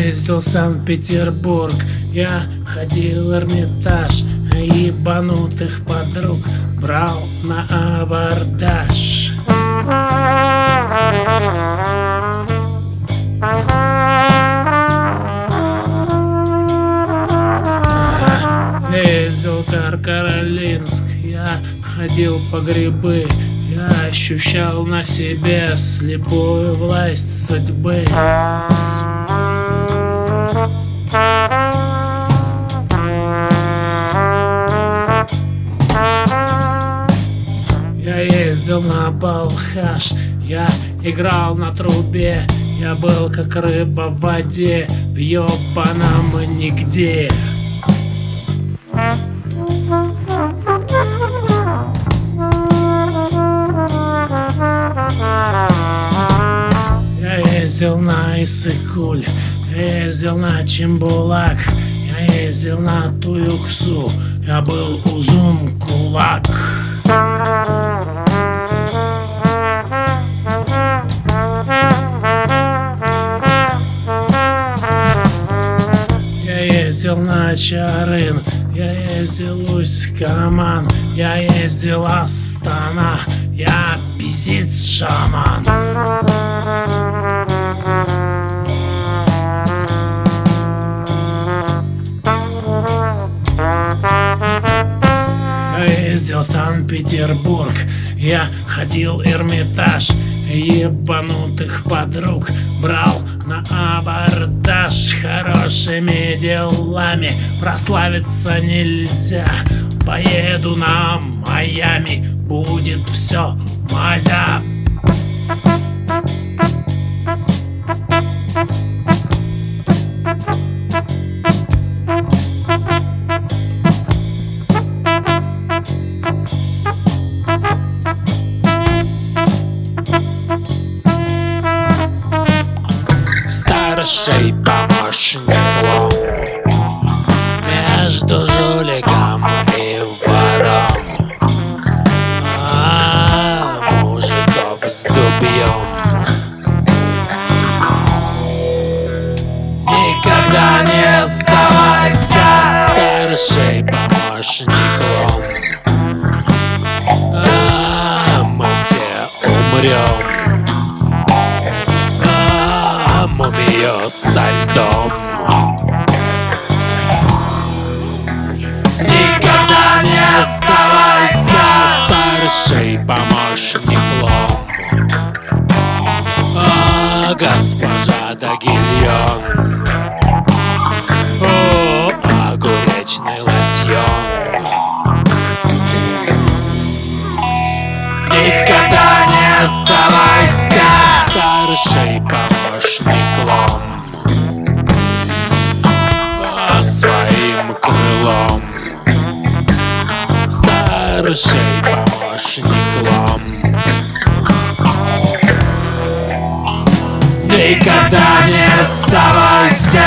Ездил в Санкт-Петербург, я ходил в Эрмитаж, ебанутых подруг брал на абордаж. Ездил в Каркаролинск, я ходил по грибы, я ощущал на себе слепую власть судьбы. Я ездил на Балхаш, я играл на трубе, я был как рыба в воде, в ёбаном нигде. Ездил на Исыкуль, я ездил на Чембулак, я ездил на Туюксу, я был узун кулак. Я ездил на Чарын, я ездил Усть-Каман, я ездил Астана, я пиздец шаман. Ездил Санкт-Петербург, я ходил Эрмитаж, ебанутых подруг брал на абордаж хорошими делами прославиться нельзя. Поеду на Майами, будет все мазя. Старший помощник лом Между жуликом и вором. А мужиков с дубьем. Никогда не сдавайся, старший помощник лом А мы все умрем мумию со льдом Никогда не сдавайся, старший помощник лом А госпожа Дагильон. О, огуречный лосьон. Никогда не сдавайся, крылом Старший помощник лом Никогда не сдавайся